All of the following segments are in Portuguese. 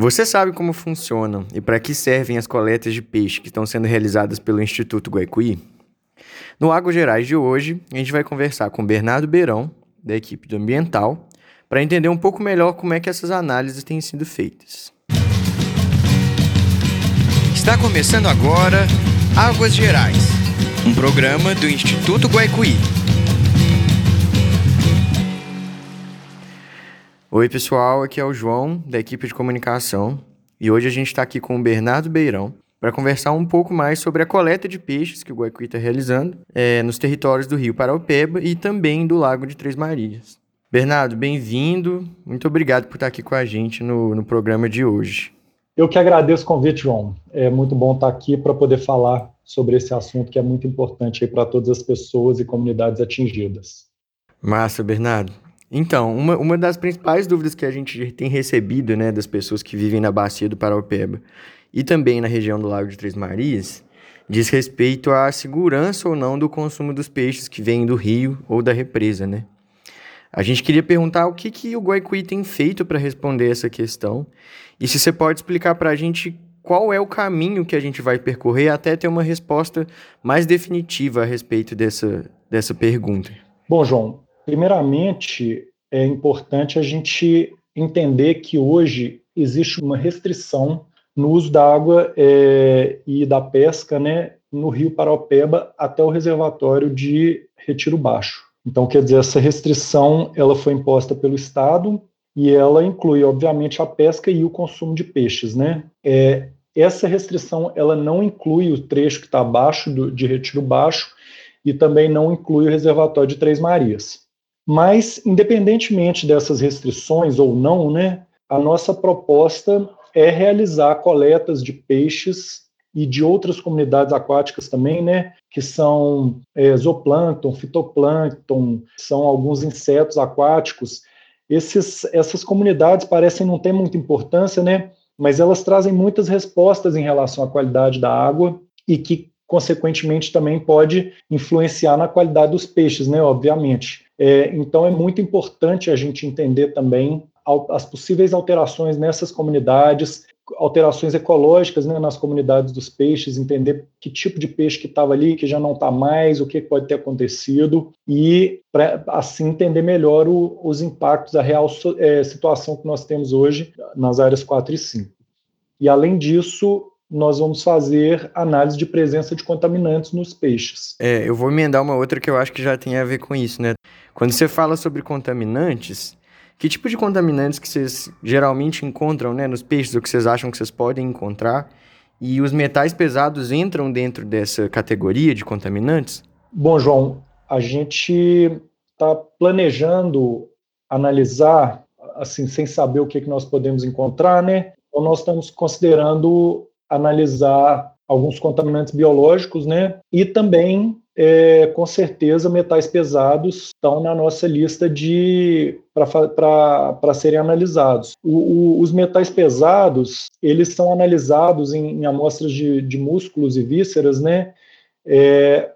Você sabe como funcionam e para que servem as coletas de peixe que estão sendo realizadas pelo Instituto Guaicuí? No Águas Gerais de hoje, a gente vai conversar com Bernardo Beirão, da equipe do Ambiental, para entender um pouco melhor como é que essas análises têm sido feitas. Está começando agora Águas Gerais, um programa do Instituto Guaicuí. Oi, pessoal, aqui é o João, da equipe de comunicação, e hoje a gente está aqui com o Bernardo Beirão para conversar um pouco mais sobre a coleta de peixes que o Guaicuí está realizando é, nos territórios do Rio Paraupeba e também do Lago de Três Marias. Bernardo, bem-vindo, muito obrigado por estar aqui com a gente no, no programa de hoje. Eu que agradeço o convite, João. É muito bom estar aqui para poder falar sobre esse assunto que é muito importante para todas as pessoas e comunidades atingidas. Massa, Bernardo. Então, uma, uma das principais dúvidas que a gente tem recebido, né, das pessoas que vivem na bacia do Paraupeba e também na região do Lago de Três Marias, diz respeito à segurança ou não do consumo dos peixes que vêm do rio ou da represa, né? A gente queria perguntar o que, que o Guaicuí tem feito para responder essa questão e se você pode explicar para a gente qual é o caminho que a gente vai percorrer até ter uma resposta mais definitiva a respeito dessa, dessa pergunta. Bom, João, Primeiramente, é importante a gente entender que hoje existe uma restrição no uso da água é, e da pesca né, no rio Paraupeba até o reservatório de Retiro Baixo. Então, quer dizer, essa restrição ela foi imposta pelo Estado e ela inclui, obviamente, a pesca e o consumo de peixes. Né? É, essa restrição ela não inclui o trecho que está abaixo do, de Retiro Baixo e também não inclui o reservatório de Três Marias. Mas, independentemente dessas restrições ou não, né, a nossa proposta é realizar coletas de peixes e de outras comunidades aquáticas também, né, que são é, zooplâncton, fitoplâncton, são alguns insetos aquáticos. Esses, essas comunidades parecem não ter muita importância, né, mas elas trazem muitas respostas em relação à qualidade da água e que, consequentemente, também pode influenciar na qualidade dos peixes, né, obviamente. É, então, é muito importante a gente entender também as possíveis alterações nessas comunidades, alterações ecológicas né, nas comunidades dos peixes, entender que tipo de peixe que estava ali, que já não está mais, o que pode ter acontecido, e para assim entender melhor o, os impactos, a real é, situação que nós temos hoje nas áreas 4 e 5. E além disso, nós vamos fazer análise de presença de contaminantes nos peixes. É, eu vou emendar uma outra que eu acho que já tem a ver com isso, né? Quando você fala sobre contaminantes, que tipo de contaminantes que vocês geralmente encontram né, nos peixes, ou que vocês acham que vocês podem encontrar? E os metais pesados entram dentro dessa categoria de contaminantes? Bom, João, a gente está planejando analisar, assim, sem saber o que, que nós podemos encontrar, né? Então, nós estamos considerando analisar alguns contaminantes biológicos, né? E também, é, com certeza, metais pesados estão na nossa lista de para serem analisados. O, o, os metais pesados eles são analisados em, em amostras de, de, músculos e vísceras, né? É,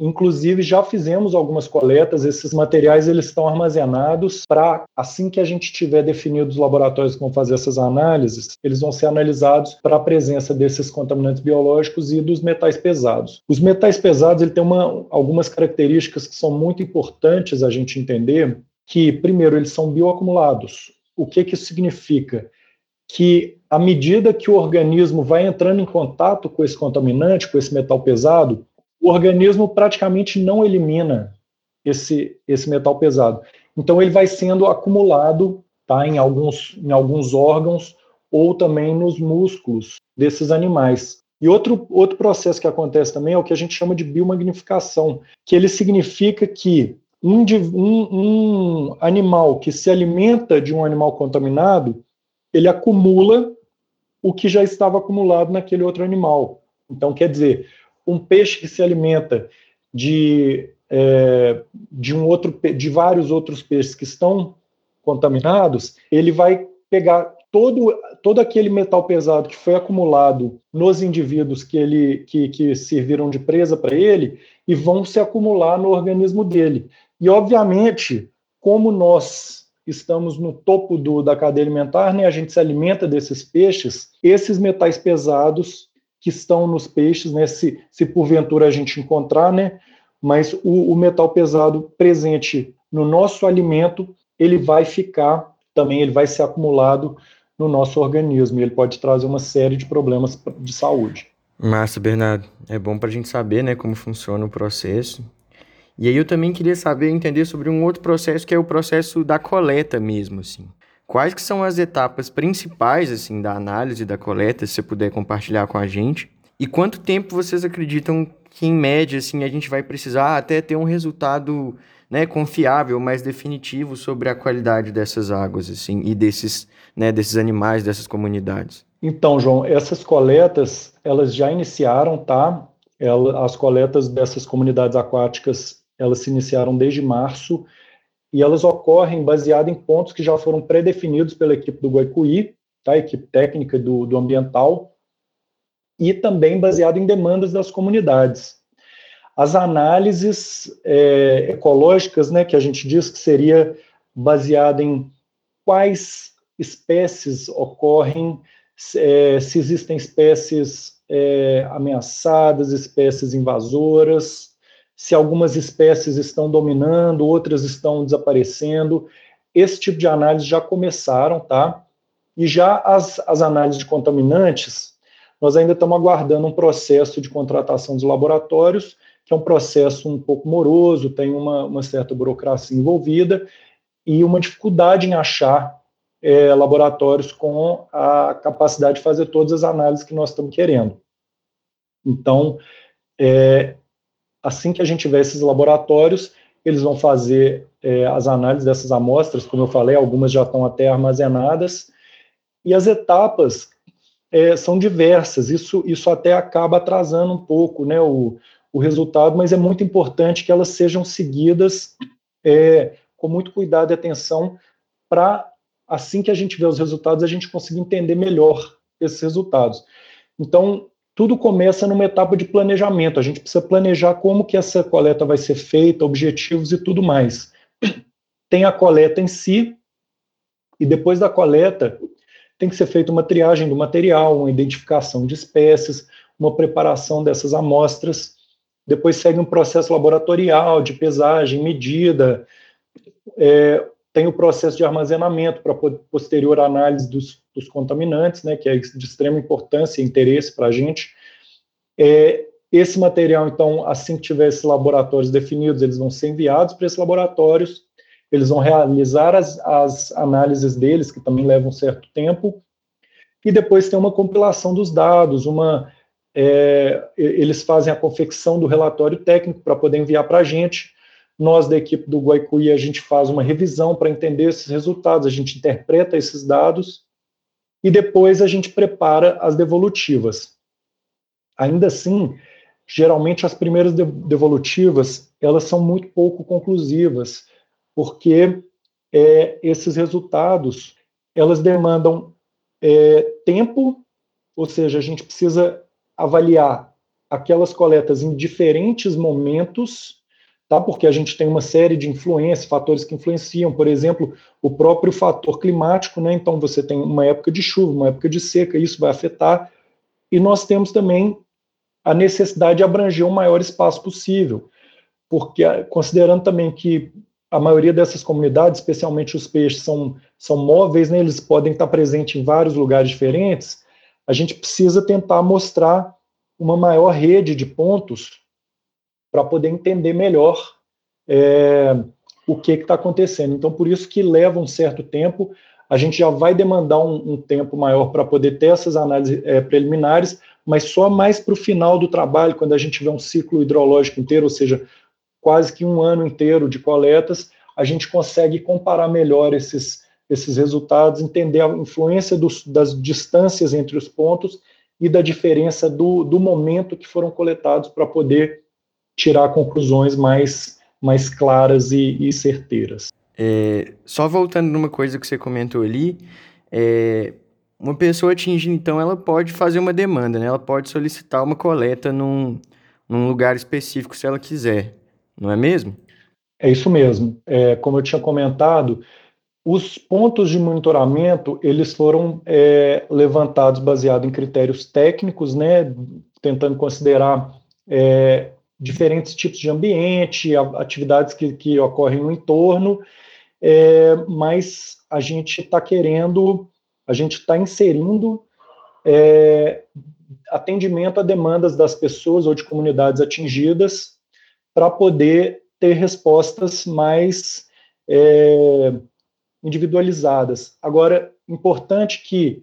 Inclusive já fizemos algumas coletas, esses materiais eles estão armazenados para assim que a gente tiver definido os laboratórios que vão fazer essas análises, eles vão ser analisados para a presença desses contaminantes biológicos e dos metais pesados. Os metais pesados ele tem uma, algumas características que são muito importantes a gente entender, que primeiro eles são bioacumulados. O que que isso significa? Que à medida que o organismo vai entrando em contato com esse contaminante, com esse metal pesado, o organismo praticamente não elimina esse, esse metal pesado. Então ele vai sendo acumulado tá, em, alguns, em alguns órgãos ou também nos músculos desses animais. E outro, outro processo que acontece também é o que a gente chama de biomagnificação, que ele significa que um, um, um animal que se alimenta de um animal contaminado, ele acumula o que já estava acumulado naquele outro animal. Então, quer dizer, um peixe que se alimenta de, é, de, um outro, de vários outros peixes que estão contaminados, ele vai pegar todo, todo aquele metal pesado que foi acumulado nos indivíduos que, ele, que, que serviram de presa para ele e vão se acumular no organismo dele. E, obviamente, como nós estamos no topo do, da cadeia alimentar, né? a gente se alimenta desses peixes, esses metais pesados que estão nos peixes, né? se, se porventura a gente encontrar, né? mas o, o metal pesado presente no nosso alimento, ele vai ficar também, ele vai ser acumulado no nosso organismo ele pode trazer uma série de problemas de saúde. Massa, Bernardo. É bom para a gente saber né, como funciona o processo. E aí eu também queria saber, entender sobre um outro processo que é o processo da coleta mesmo, assim. Quais que são as etapas principais, assim, da análise da coleta, se você puder compartilhar com a gente? E quanto tempo vocês acreditam que, em média, assim, a gente vai precisar até ter um resultado né, confiável, mais definitivo sobre a qualidade dessas águas, assim, e desses, né, desses animais, dessas comunidades? Então, João, essas coletas, elas já iniciaram, tá? Ela, as coletas dessas comunidades aquáticas, elas se iniciaram desde março, e elas ocorrem baseadas em pontos que já foram pré-definidos pela equipe do Guaicuí, tá? Equipe técnica do, do ambiental, e também baseado em demandas das comunidades. As análises é, ecológicas, né, que a gente diz que seria baseada em quais espécies ocorrem, é, se existem espécies é, ameaçadas, espécies invasoras, se algumas espécies estão dominando, outras estão desaparecendo. Esse tipo de análise já começaram, tá? E já as, as análises de contaminantes, nós ainda estamos aguardando um processo de contratação dos laboratórios que é um processo um pouco moroso, tem uma, uma certa burocracia envolvida e uma dificuldade em achar é, laboratórios com a capacidade de fazer todas as análises que nós estamos querendo. Então, é, assim que a gente tiver esses laboratórios, eles vão fazer é, as análises dessas amostras, como eu falei, algumas já estão até armazenadas, e as etapas é, são diversas, isso, isso até acaba atrasando um pouco né, o, o resultado, mas é muito importante que elas sejam seguidas é, com muito cuidado e atenção para, assim que a gente vê os resultados, a gente conseguir entender melhor esses resultados. Então, tudo começa numa etapa de planejamento. A gente precisa planejar como que essa coleta vai ser feita, objetivos e tudo mais. Tem a coleta em si, e depois da coleta, tem que ser feita uma triagem do material, uma identificação de espécies, uma preparação dessas amostras depois segue um processo laboratorial de pesagem, medida, é, tem o processo de armazenamento para posterior análise dos, dos, contaminantes, né, que é de extrema importância e interesse para a gente. É, esse material, então, assim que tiver esses laboratórios definidos, eles vão ser enviados para esses laboratórios, eles vão realizar as, as análises deles, que também levam um certo tempo, e depois tem uma compilação dos dados, uma é, eles fazem a confecção do relatório técnico para poder enviar para a gente. Nós, da equipe do Guaicuí, a gente faz uma revisão para entender esses resultados, a gente interpreta esses dados e depois a gente prepara as devolutivas. Ainda assim, geralmente as primeiras devolutivas elas são muito pouco conclusivas, porque é, esses resultados elas demandam é, tempo, ou seja, a gente precisa avaliar aquelas coletas em diferentes momentos, tá? Porque a gente tem uma série de influências, fatores que influenciam, por exemplo, o próprio fator climático, né? Então você tem uma época de chuva, uma época de seca, isso vai afetar. E nós temos também a necessidade de abranger o maior espaço possível, porque considerando também que a maioria dessas comunidades, especialmente os peixes, são, são móveis, né, eles podem estar presentes em vários lugares diferentes, a gente precisa tentar mostrar uma maior rede de pontos para poder entender melhor é, o que está acontecendo. Então, por isso que leva um certo tempo, a gente já vai demandar um, um tempo maior para poder ter essas análises é, preliminares, mas só mais para o final do trabalho, quando a gente tiver um ciclo hidrológico inteiro, ou seja, quase que um ano inteiro de coletas, a gente consegue comparar melhor esses, esses resultados, entender a influência dos, das distâncias entre os pontos e da diferença do, do momento que foram coletados para poder tirar conclusões mais, mais claras e, e certeiras. É, só voltando numa coisa que você comentou ali, é, uma pessoa atingindo, então, ela pode fazer uma demanda, né? Ela pode solicitar uma coleta num, num lugar específico se ela quiser, não é mesmo? É isso mesmo. É, como eu tinha comentado, os pontos de monitoramento eles foram é, levantados baseado em critérios técnicos, né, tentando considerar é, diferentes tipos de ambiente, atividades que, que ocorrem no entorno, é, mas a gente está querendo, a gente está inserindo é, atendimento a demandas das pessoas ou de comunidades atingidas para poder ter respostas mais é, individualizadas. Agora, importante que,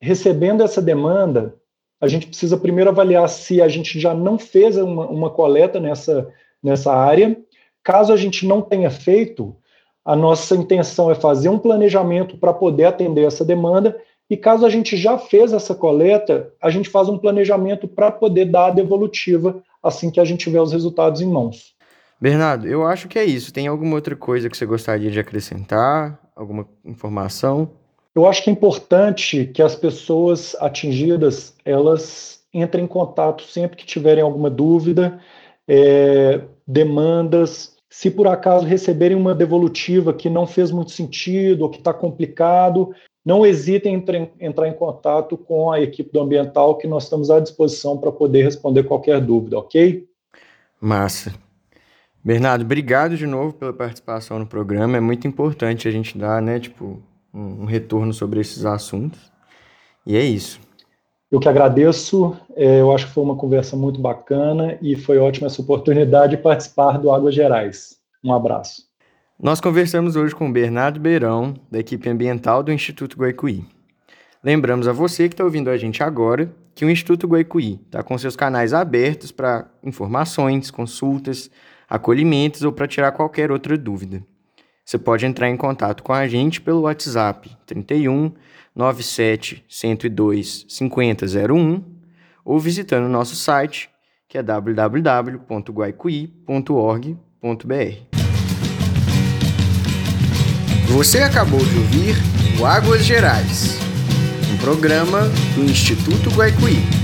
recebendo essa demanda, a gente precisa primeiro avaliar se a gente já não fez uma, uma coleta nessa, nessa área. Caso a gente não tenha feito, a nossa intenção é fazer um planejamento para poder atender essa demanda. E caso a gente já fez essa coleta, a gente faz um planejamento para poder dar a devolutiva assim que a gente tiver os resultados em mãos. Bernardo, eu acho que é isso. Tem alguma outra coisa que você gostaria de acrescentar? Alguma informação? Eu acho que é importante que as pessoas atingidas elas entrem em contato sempre que tiverem alguma dúvida, é, demandas. Se por acaso receberem uma devolutiva que não fez muito sentido ou que está complicado, não hesitem em entrar em contato com a equipe do ambiental, que nós estamos à disposição para poder responder qualquer dúvida, ok? Massa. Bernardo, obrigado de novo pela participação no programa. É muito importante a gente dar, né, tipo, um, retorno sobre esses assuntos. E é isso. Eu que agradeço, é, eu acho que foi uma conversa muito bacana e foi ótima essa oportunidade de participar do Águas Gerais. Um abraço. Nós conversamos hoje com o Bernardo Beirão, da equipe ambiental do Instituto Guaicuí. Lembramos a você que está ouvindo a gente agora que o Instituto Guaicuí está com seus canais abertos para informações, consultas, acolhimentos ou para tirar qualquer outra dúvida. Você pode entrar em contato com a gente pelo WhatsApp 31 97 102 5001 ou visitando o nosso site que é www.guaicuí.org.br. Você acabou de ouvir o Águas Gerais, um programa do Instituto Guaicuí.